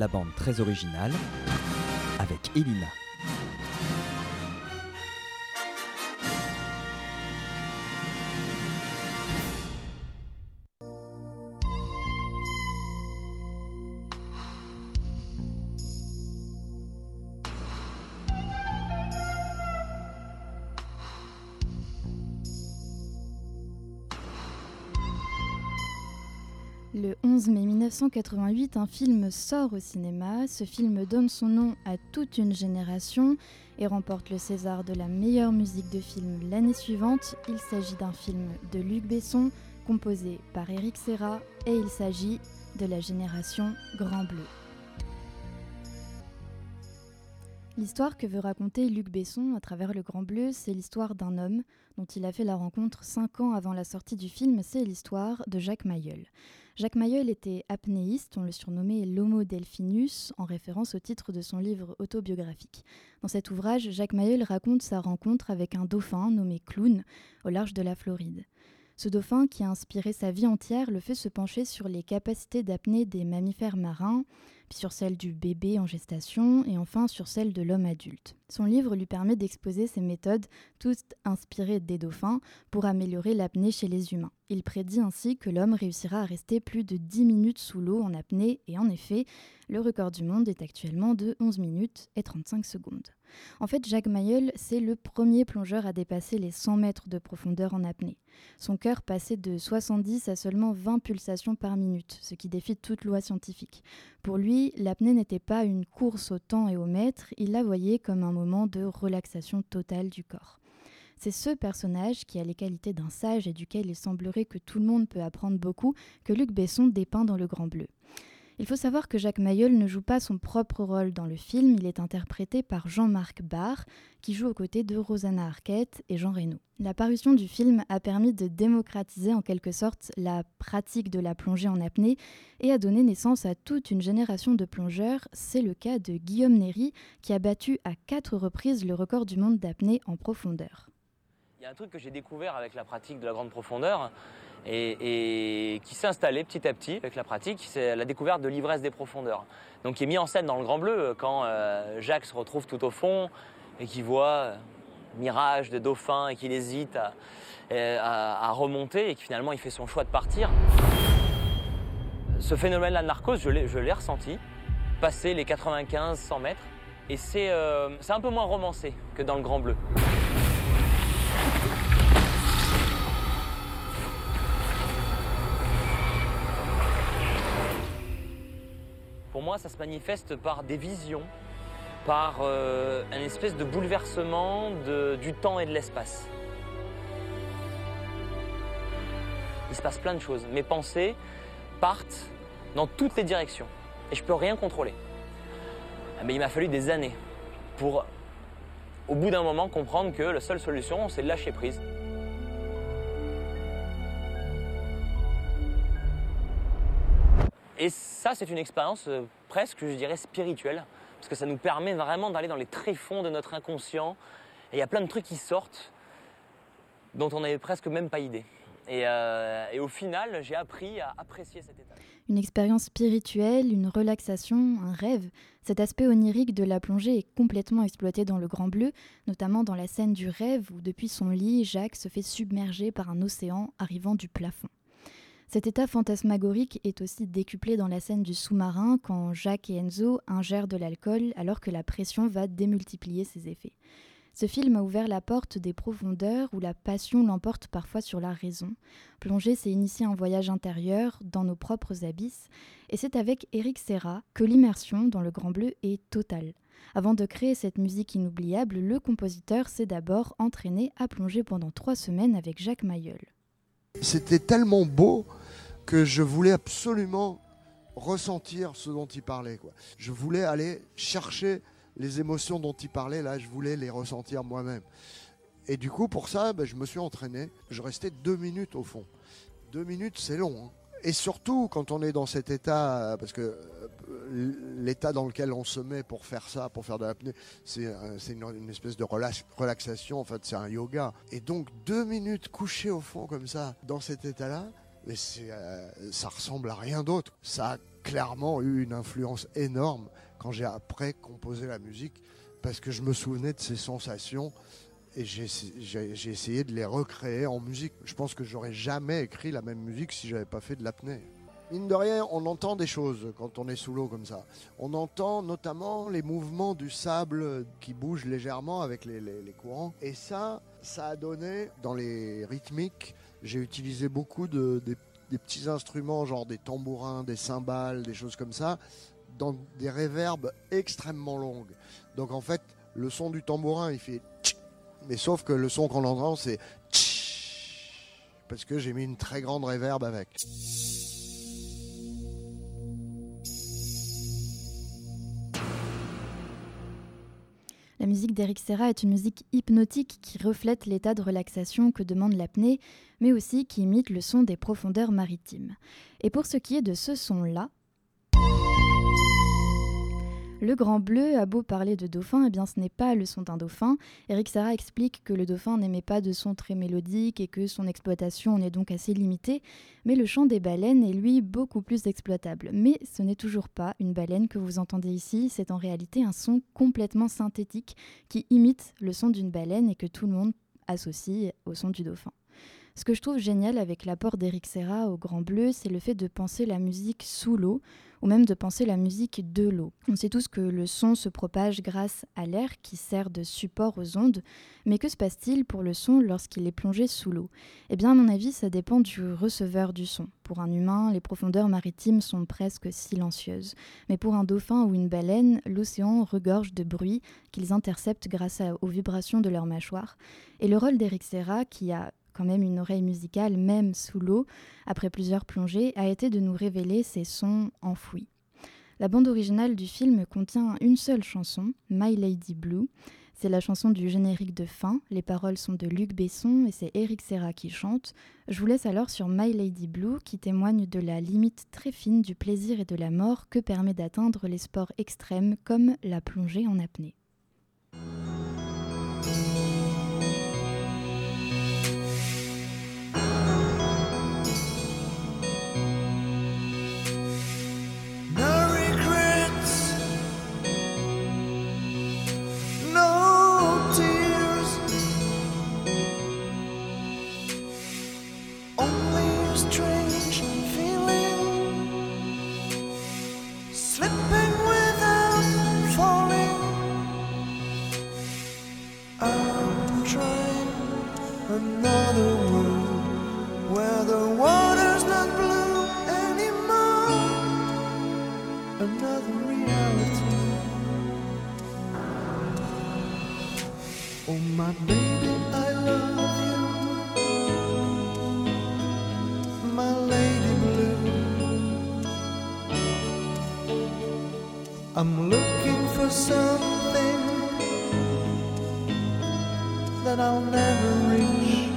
la bande très originale, avec Elina. Le 11 mai 1988, un film sort au cinéma. Ce film donne son nom à toute une génération et remporte le César de la meilleure musique de film l'année suivante. Il s'agit d'un film de Luc Besson, composé par Eric Serra, et il s'agit de la génération Grand Bleu. L'histoire que veut raconter Luc Besson à travers le Grand Bleu, c'est l'histoire d'un homme dont il a fait la rencontre cinq ans avant la sortie du film, c'est l'histoire de Jacques Mayol. Jacques Mayol était apnéiste, on le surnommait l'Homo Delphinus, en référence au titre de son livre autobiographique. Dans cet ouvrage, Jacques Mayol raconte sa rencontre avec un dauphin nommé Clown, au large de la Floride. Ce dauphin, qui a inspiré sa vie entière, le fait se pencher sur les capacités d'apnée des mammifères marins, sur celles du bébé en gestation, et enfin sur celles de l'homme adulte. Son livre lui permet d'exposer ces méthodes, toutes inspirées des dauphins, pour améliorer l'apnée chez les humains. Il prédit ainsi que l'homme réussira à rester plus de 10 minutes sous l'eau en apnée, et en effet, le record du monde est actuellement de 11 minutes et 35 secondes. En fait, Jacques Mayol, c'est le premier plongeur à dépasser les 100 mètres de profondeur en apnée. Son cœur passait de 70 à seulement 20 pulsations par minute, ce qui défie toute loi scientifique. Pour lui, l'apnée n'était pas une course au temps et au mètre, il la voyait comme un moment de relaxation totale du corps. C'est ce personnage qui a les qualités d'un sage et duquel il semblerait que tout le monde peut apprendre beaucoup que Luc Besson dépeint dans Le Grand Bleu. Il faut savoir que Jacques Mayol ne joue pas son propre rôle dans le film, il est interprété par Jean-Marc Barr, qui joue aux côtés de Rosanna Arquette et Jean Reno. La parution du film a permis de démocratiser en quelque sorte la pratique de la plongée en apnée et a donné naissance à toute une génération de plongeurs. C'est le cas de Guillaume Néry, qui a battu à quatre reprises le record du monde d'apnée en profondeur. Il y a un truc que j'ai découvert avec la pratique de la grande profondeur, et, qui s'est installé petit à petit avec la pratique, c'est la découverte de l'ivresse des profondeurs. Donc qui est mis en scène dans le Grand Bleu quand euh, Jacques se retrouve tout au fond et qu'il voit euh, mirage de dauphins et qu'il hésite à, remonter et que finalement il fait son choix de partir. Ce phénomène-là de narcose, je l'ai ressenti, passer les 95-100 mètres, et c'est euh, un peu moins romancé que dans le Grand Bleu. Ça se manifeste par des visions, par euh, un espèce de bouleversement du temps et de l'espace. Il se passe plein de choses. Mes pensées partent dans toutes les directions et je peux rien contrôler. Mais il m'a fallu des années pour, au bout d'un moment, comprendre que la seule solution, c'est de lâcher prise. Et ça, c'est une expérience euh, presque, je dirais, spirituelle, parce que ça nous permet vraiment d'aller dans les tréfonds de notre inconscient. Et il y a plein de trucs qui sortent dont on n'avait presque même pas idée. Et, euh, et au final, j'ai appris à apprécier cet état. Une expérience spirituelle, une relaxation, un rêve. Cet aspect onirique de la plongée est complètement exploité dans Le Grand Bleu, notamment dans la scène du rêve où, depuis son lit, Jacques se fait submerger par un océan arrivant du plafond. Cet état fantasmagorique est aussi décuplé dans la scène du sous-marin quand Jacques et Enzo ingèrent de l'alcool alors que la pression va démultiplier ses effets. Ce film a ouvert la porte des profondeurs où la passion l'emporte parfois sur la raison. Plonger, c'est initier un voyage intérieur dans nos propres abysses, et c'est avec Eric Serra que l'immersion dans le Grand Bleu est totale. Avant de créer cette musique inoubliable, le compositeur s'est d'abord entraîné à plonger pendant trois semaines avec Jacques Mayol. C'était tellement beau que je voulais absolument ressentir ce dont il parlait. Quoi. Je voulais aller chercher les émotions dont il parlait, là, je voulais les ressentir moi-même. Et du coup, pour ça, ben, je me suis entraîné. Je restais deux minutes au fond. Deux minutes, c'est long. Hein. Et surtout, quand on est dans cet état, parce que euh, l'état dans lequel on se met pour faire ça, pour faire de l'apnée, c'est une, une, espèce de relaxation, en fait, c'est un yoga. Et donc, deux minutes couché au fond comme ça, dans cet état-là, mais euh, ça ressemble à rien d'autre. Ça a clairement eu une influence énorme quand j'ai après composé la musique, parce que je me souvenais de ces sensations et j'ai essayé de les recréer en musique. Je pense que j'aurais jamais écrit la même musique si j'avais pas fait de l'apnée. Mine de rien, on entend des choses quand on est sous l'eau comme ça. On entend notamment les mouvements du sable qui bougent légèrement avec les, courants. Et ça, ça a donné, dans les rythmiques, j'ai utilisé beaucoup de, des, petits instruments, genre des tambourins, des cymbales, des choses comme ça, dans des réverbes extrêmement longues. Donc en fait, le son du tambourin, il fait mais sauf que le son qu'on entend, c'est parce que j'ai mis une très grande réverbe avec. La musique d'Eric Serra est une musique hypnotique qui reflète l'état de relaxation que demande l'apnée, mais aussi qui imite le son des profondeurs maritimes. Et pour ce qui est de ce son-là, le grand bleu a beau parler de dauphin, eh bien ce n'est pas le son d'un dauphin. Eric Serra explique que le dauphin n'aimait pas de son très mélodique et que son exploitation en est donc assez limitée, mais le chant des baleines est lui beaucoup plus exploitable. Mais ce n'est toujours pas une baleine que vous entendez ici, c'est en réalité un son complètement synthétique qui imite le son d'une baleine et que tout le monde associe au son du dauphin. Ce que je trouve génial avec l'apport d'Eric Serra au Grand Bleu, c'est le fait de penser la musique sous l'eau, ou même de penser la musique de l'eau. On sait tous que le son se propage grâce à l'air qui sert de support aux ondes, mais que se passe-t-il pour le son lorsqu'il est plongé sous l'eau? Eh bien, à mon avis, ça dépend du receveur du son. Pour un humain, les profondeurs maritimes sont presque silencieuses, mais pour un dauphin ou une baleine, l'océan regorge de bruit qu'ils interceptent grâce aux vibrations de leur mâchoire. Et le rôle d'Eric Serra, qui a quand même une oreille musicale, même sous l'eau, après plusieurs plongées, a été de nous révéler ces sons enfouis. La bande originale du film contient une seule chanson, My Lady Blue. C'est la chanson du générique de fin. Les paroles sont de Luc Besson et c'est Eric Serra qui chante. Je vous laisse alors sur My Lady Blue qui témoigne de la limite très fine du plaisir et de la mort que permet d'atteindre les sports extrêmes comme la plongée en apnée. My baby, I love you. My lady blue. I'm looking for something that I'll never reach.